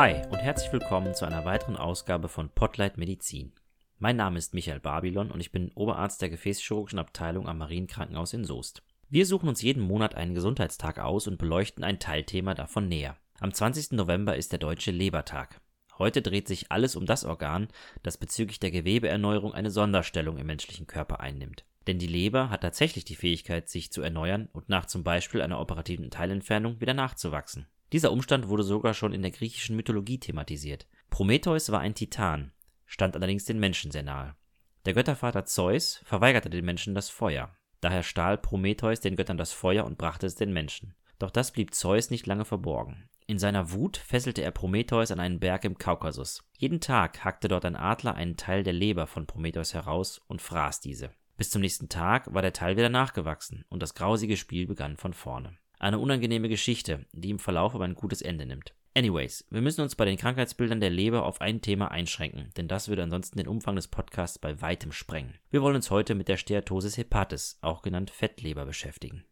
Hi und herzlich willkommen zu einer weiteren Ausgabe von Potlight Medizin. Mein Name ist Michael Babylon und ich bin Oberarzt der Gefäßchirurgischen Abteilung am Marienkrankenhaus in Soest. Wir suchen uns jeden Monat einen Gesundheitstag aus und beleuchten ein Teilthema davon näher. Am 20. November ist der Deutsche Lebertag. Heute dreht sich alles um das Organ, das bezüglich der Gewebeerneuerung eine Sonderstellung im menschlichen Körper einnimmt. Denn die Leber hat tatsächlich die Fähigkeit, sich zu erneuern und nach zum Beispiel einer operativen Teilentfernung wieder nachzuwachsen. Dieser Umstand wurde sogar schon in der griechischen Mythologie thematisiert. Prometheus war ein Titan, stand allerdings den Menschen sehr nahe. Der Göttervater Zeus verweigerte den Menschen das Feuer. Daher stahl Prometheus den Göttern das Feuer und brachte es den Menschen. Doch das blieb Zeus nicht lange verborgen. In seiner Wut fesselte er Prometheus an einen Berg im Kaukasus. Jeden Tag hackte dort ein Adler einen Teil der Leber von Prometheus heraus und fraß diese. Bis zum nächsten Tag war der Teil wieder nachgewachsen und das grausige Spiel begann von vorne. Eine unangenehme Geschichte, die im Verlauf aber ein gutes Ende nimmt. Anyways, wir müssen uns bei den Krankheitsbildern der Leber auf ein Thema einschränken, denn das würde ansonsten den Umfang des Podcasts bei weitem sprengen. Wir wollen uns heute mit der Steatosis hepatis, auch genannt Fettleber, beschäftigen.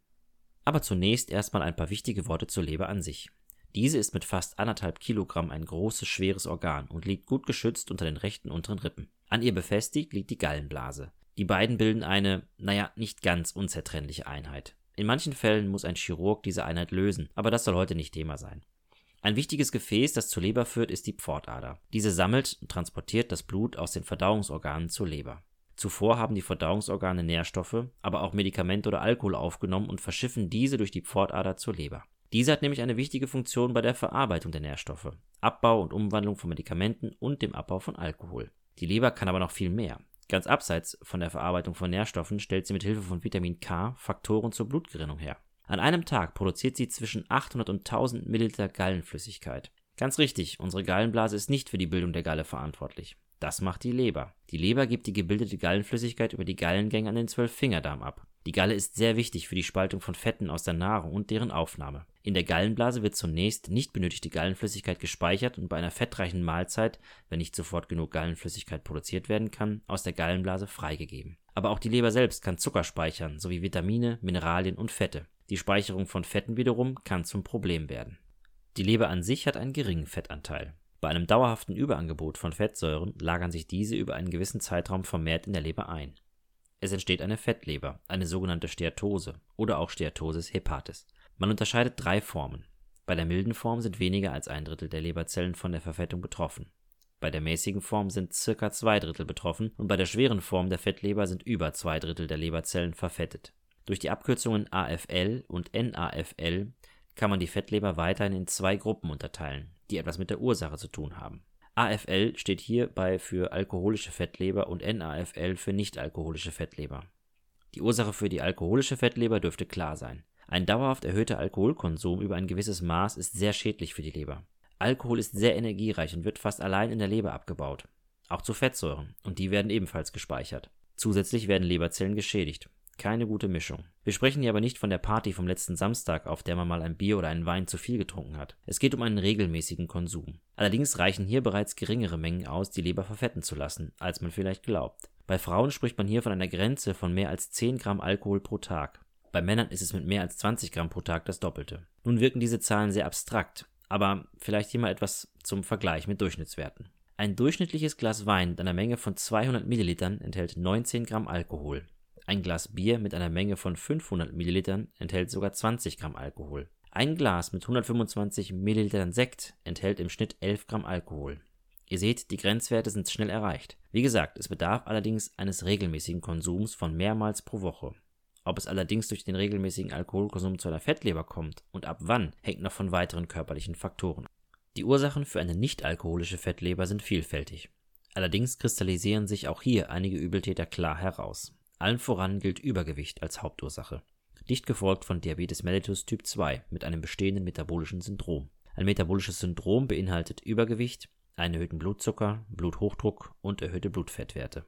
Aber zunächst erstmal ein paar wichtige Worte zur Leber an sich. Diese ist mit fast anderthalb Kilogramm ein großes, schweres Organ und liegt gut geschützt unter den rechten unteren Rippen. An ihr befestigt liegt die Gallenblase. Die beiden bilden eine, naja, nicht ganz unzertrennliche Einheit. In manchen Fällen muss ein Chirurg diese Einheit lösen, aber das soll heute nicht Thema sein. Ein wichtiges Gefäß, das zur Leber führt, ist die Pfortader. Diese sammelt und transportiert das Blut aus den Verdauungsorganen zur Leber. Zuvor haben die Verdauungsorgane Nährstoffe, aber auch Medikamente oder Alkohol aufgenommen und verschiffen diese durch die Pfortader zur Leber. Diese hat nämlich eine wichtige Funktion bei der Verarbeitung der Nährstoffe, Abbau und Umwandlung von Medikamenten und dem Abbau von Alkohol. Die Leber kann aber noch viel mehr. Ganz abseits von der Verarbeitung von Nährstoffen stellt sie mit Hilfe von Vitamin K Faktoren zur Blutgerinnung her. An einem Tag produziert sie zwischen 800 und 1000 Milliliter Gallenflüssigkeit. Ganz richtig, unsere Gallenblase ist nicht für die Bildung der Galle verantwortlich. Das macht die Leber. Die Leber gibt die gebildete Gallenflüssigkeit über die Gallengänge an den Zwölffingerdarm ab. Die Galle ist sehr wichtig für die Spaltung von Fetten aus der Nahrung und deren Aufnahme. In der Gallenblase wird zunächst nicht benötigte Gallenflüssigkeit gespeichert und bei einer fettreichen Mahlzeit, wenn nicht sofort genug Gallenflüssigkeit produziert werden kann, aus der Gallenblase freigegeben. Aber auch die Leber selbst kann Zucker speichern, sowie Vitamine, Mineralien und Fette. Die Speicherung von Fetten wiederum kann zum Problem werden. Die Leber an sich hat einen geringen Fettanteil. Bei einem dauerhaften Überangebot von Fettsäuren lagern sich diese über einen gewissen Zeitraum vermehrt in der Leber ein. Es entsteht eine Fettleber, eine sogenannte Steatose oder auch Steatosis hepatis. Man unterscheidet drei Formen. Bei der milden Form sind weniger als ein Drittel der Leberzellen von der Verfettung betroffen. Bei der mäßigen Form sind circa zwei Drittel betroffen und bei der schweren Form der Fettleber sind über zwei Drittel der Leberzellen verfettet. Durch die Abkürzungen AFL und NAFL kann man die Fettleber weiterhin in zwei Gruppen unterteilen, die etwas mit der Ursache zu tun haben. AFL steht hierbei für alkoholische Fettleber und NAFL für nichtalkoholische Fettleber. Die Ursache für die alkoholische Fettleber dürfte klar sein. Ein dauerhaft erhöhter Alkoholkonsum über ein gewisses Maß ist sehr schädlich für die Leber. Alkohol ist sehr energiereich und wird fast allein in der Leber abgebaut. Auch zu Fettsäuren, und die werden ebenfalls gespeichert. Zusätzlich werden Leberzellen geschädigt. Keine gute Mischung. Wir sprechen hier aber nicht von der Party vom letzten Samstag, auf der man mal ein Bier oder einen Wein zu viel getrunken hat. Es geht um einen regelmäßigen Konsum. Allerdings reichen hier bereits geringere Mengen aus, die Leber verfetten zu lassen, als man vielleicht glaubt. Bei Frauen spricht man hier von einer Grenze von mehr als 10 Gramm Alkohol pro Tag. Bei Männern ist es mit mehr als 20 Gramm pro Tag das Doppelte. Nun wirken diese Zahlen sehr abstrakt, aber vielleicht hier mal etwas zum Vergleich mit Durchschnittswerten. Ein durchschnittliches Glas Wein mit einer Menge von 200 Millilitern enthält 19 Gramm Alkohol. Ein Glas Bier mit einer Menge von 500 Millilitern enthält sogar 20 Gramm Alkohol. Ein Glas mit 125 Millilitern Sekt enthält im Schnitt 11 Gramm Alkohol. Ihr seht, die Grenzwerte sind schnell erreicht. Wie gesagt, es bedarf allerdings eines regelmäßigen Konsums von mehrmals pro Woche. Ob es allerdings durch den regelmäßigen Alkoholkonsum zu einer Fettleber kommt und ab wann, hängt noch von weiteren körperlichen Faktoren. Die Ursachen für eine nicht-alkoholische Fettleber sind vielfältig. Allerdings kristallisieren sich auch hier einige Übeltäter klar heraus. Allen voran gilt Übergewicht als Hauptursache. Dicht gefolgt von Diabetes mellitus Typ 2 mit einem bestehenden metabolischen Syndrom. Ein metabolisches Syndrom beinhaltet Übergewicht, einen erhöhten Blutzucker, Bluthochdruck und erhöhte Blutfettwerte.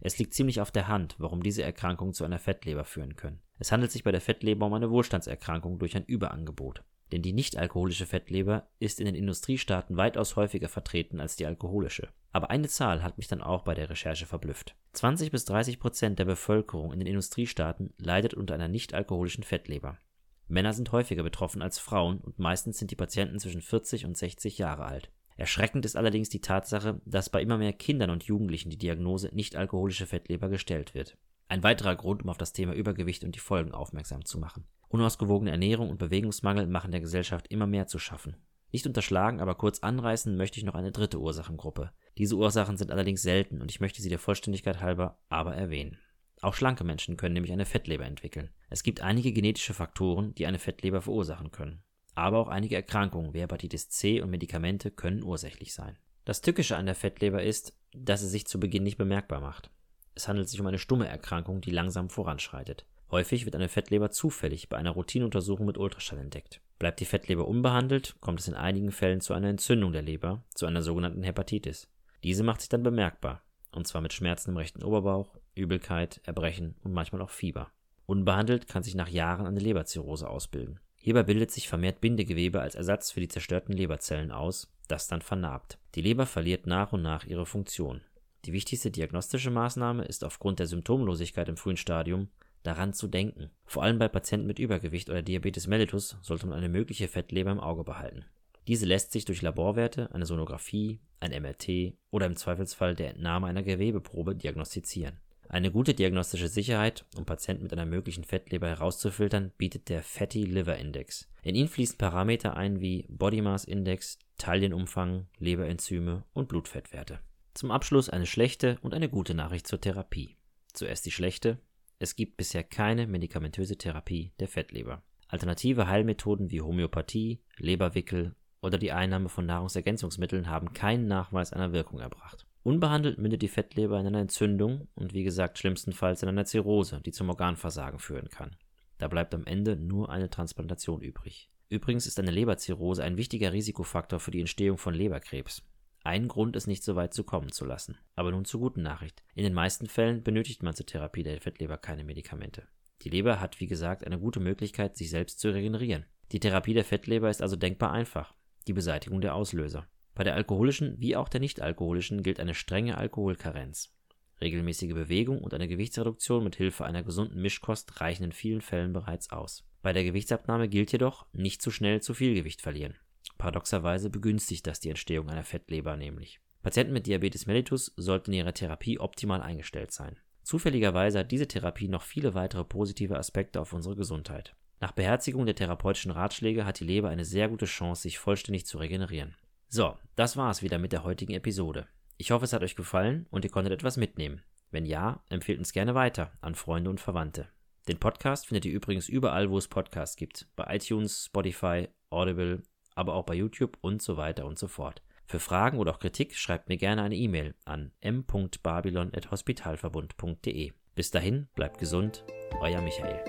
Es liegt ziemlich auf der Hand, warum diese Erkrankungen zu einer Fettleber führen können. Es handelt sich bei der Fettleber um eine Wohlstandserkrankung durch ein Überangebot. Denn die nichtalkoholische Fettleber ist in den Industriestaaten weitaus häufiger vertreten als die alkoholische. Aber eine Zahl hat mich dann auch bei der Recherche verblüfft. 20 bis 30 Prozent der Bevölkerung in den Industriestaaten leidet unter einer nichtalkoholischen Fettleber. Männer sind häufiger betroffen als Frauen und meistens sind die Patienten zwischen 40 und 60 Jahre alt. Erschreckend ist allerdings die Tatsache, dass bei immer mehr Kindern und Jugendlichen die Diagnose nicht-alkoholische Fettleber gestellt wird. Ein weiterer Grund, um auf das Thema Übergewicht und die Folgen aufmerksam zu machen. Unausgewogene Ernährung und Bewegungsmangel machen der Gesellschaft immer mehr zu schaffen. Nicht unterschlagen, aber kurz anreißen möchte ich noch eine dritte Ursachengruppe. Diese Ursachen sind allerdings selten und ich möchte sie der Vollständigkeit halber aber erwähnen. Auch schlanke Menschen können nämlich eine Fettleber entwickeln. Es gibt einige genetische Faktoren, die eine Fettleber verursachen können. Aber auch einige Erkrankungen wie Hepatitis C und Medikamente können ursächlich sein. Das Tückische an der Fettleber ist, dass sie sich zu Beginn nicht bemerkbar macht. Es handelt sich um eine stumme Erkrankung, die langsam voranschreitet. Häufig wird eine Fettleber zufällig bei einer Routineuntersuchung mit Ultraschall entdeckt. Bleibt die Fettleber unbehandelt, kommt es in einigen Fällen zu einer Entzündung der Leber, zu einer sogenannten Hepatitis. Diese macht sich dann bemerkbar, und zwar mit Schmerzen im rechten Oberbauch, Übelkeit, Erbrechen und manchmal auch Fieber. Unbehandelt kann sich nach Jahren eine Leberzirrhose ausbilden. Hierbei bildet sich vermehrt Bindegewebe als Ersatz für die zerstörten Leberzellen aus, das dann vernarbt. Die Leber verliert nach und nach ihre Funktion. Die wichtigste diagnostische Maßnahme ist aufgrund der Symptomlosigkeit im frühen Stadium, daran zu denken. Vor allem bei Patienten mit Übergewicht oder Diabetes mellitus sollte man eine mögliche Fettleber im Auge behalten. Diese lässt sich durch Laborwerte, eine Sonographie, ein MRT oder im Zweifelsfall der Entnahme einer Gewebeprobe diagnostizieren. Eine gute diagnostische Sicherheit, um Patienten mit einer möglichen Fettleber herauszufiltern, bietet der Fatty Liver Index. In ihn fließen Parameter ein wie Body Mass Index, Taillenumfang, Leberenzyme und Blutfettwerte. Zum Abschluss eine schlechte und eine gute Nachricht zur Therapie. Zuerst die schlechte. Es gibt bisher keine medikamentöse Therapie der Fettleber. Alternative Heilmethoden wie Homöopathie, Leberwickel oder die Einnahme von Nahrungsergänzungsmitteln haben keinen Nachweis einer Wirkung erbracht. Unbehandelt mündet die Fettleber in einer Entzündung und wie gesagt schlimmstenfalls in einer Zirrhose, die zum Organversagen führen kann. Da bleibt am Ende nur eine Transplantation übrig. Übrigens ist eine Leberzirrhose ein wichtiger Risikofaktor für die Entstehung von Leberkrebs. Ein Grund, es nicht so weit zu kommen zu lassen. Aber nun zur guten Nachricht. In den meisten Fällen benötigt man zur Therapie der Fettleber keine Medikamente. Die Leber hat, wie gesagt, eine gute Möglichkeit, sich selbst zu regenerieren. Die Therapie der Fettleber ist also denkbar einfach. Die Beseitigung der Auslöser. Bei der alkoholischen wie auch der nicht-alkoholischen gilt eine strenge Alkoholkarenz. Regelmäßige Bewegung und eine Gewichtsreduktion mit Hilfe einer gesunden Mischkost reichen in vielen Fällen bereits aus. Bei der Gewichtsabnahme gilt jedoch, nicht zu schnell zu viel Gewicht verlieren. Paradoxerweise begünstigt das die Entstehung einer Fettleber nämlich. Patienten mit Diabetes mellitus sollten in ihrer Therapie optimal eingestellt sein. Zufälligerweise hat diese Therapie noch viele weitere positive Aspekte auf unsere Gesundheit. Nach Beherzigung der therapeutischen Ratschläge hat die Leber eine sehr gute Chance, sich vollständig zu regenerieren. So, das war's wieder mit der heutigen Episode. Ich hoffe, es hat euch gefallen und ihr konntet etwas mitnehmen. Wenn ja, empfehlt uns gerne weiter an Freunde und Verwandte. Den Podcast findet ihr übrigens überall, wo es Podcasts gibt. Bei iTunes, Spotify, Audible, aber auch bei YouTube und so weiter und so fort. Für Fragen oder auch Kritik schreibt mir gerne eine E-Mail an m.babylon.hospitalverbund.de. Bis dahin, bleibt gesund, euer Michael.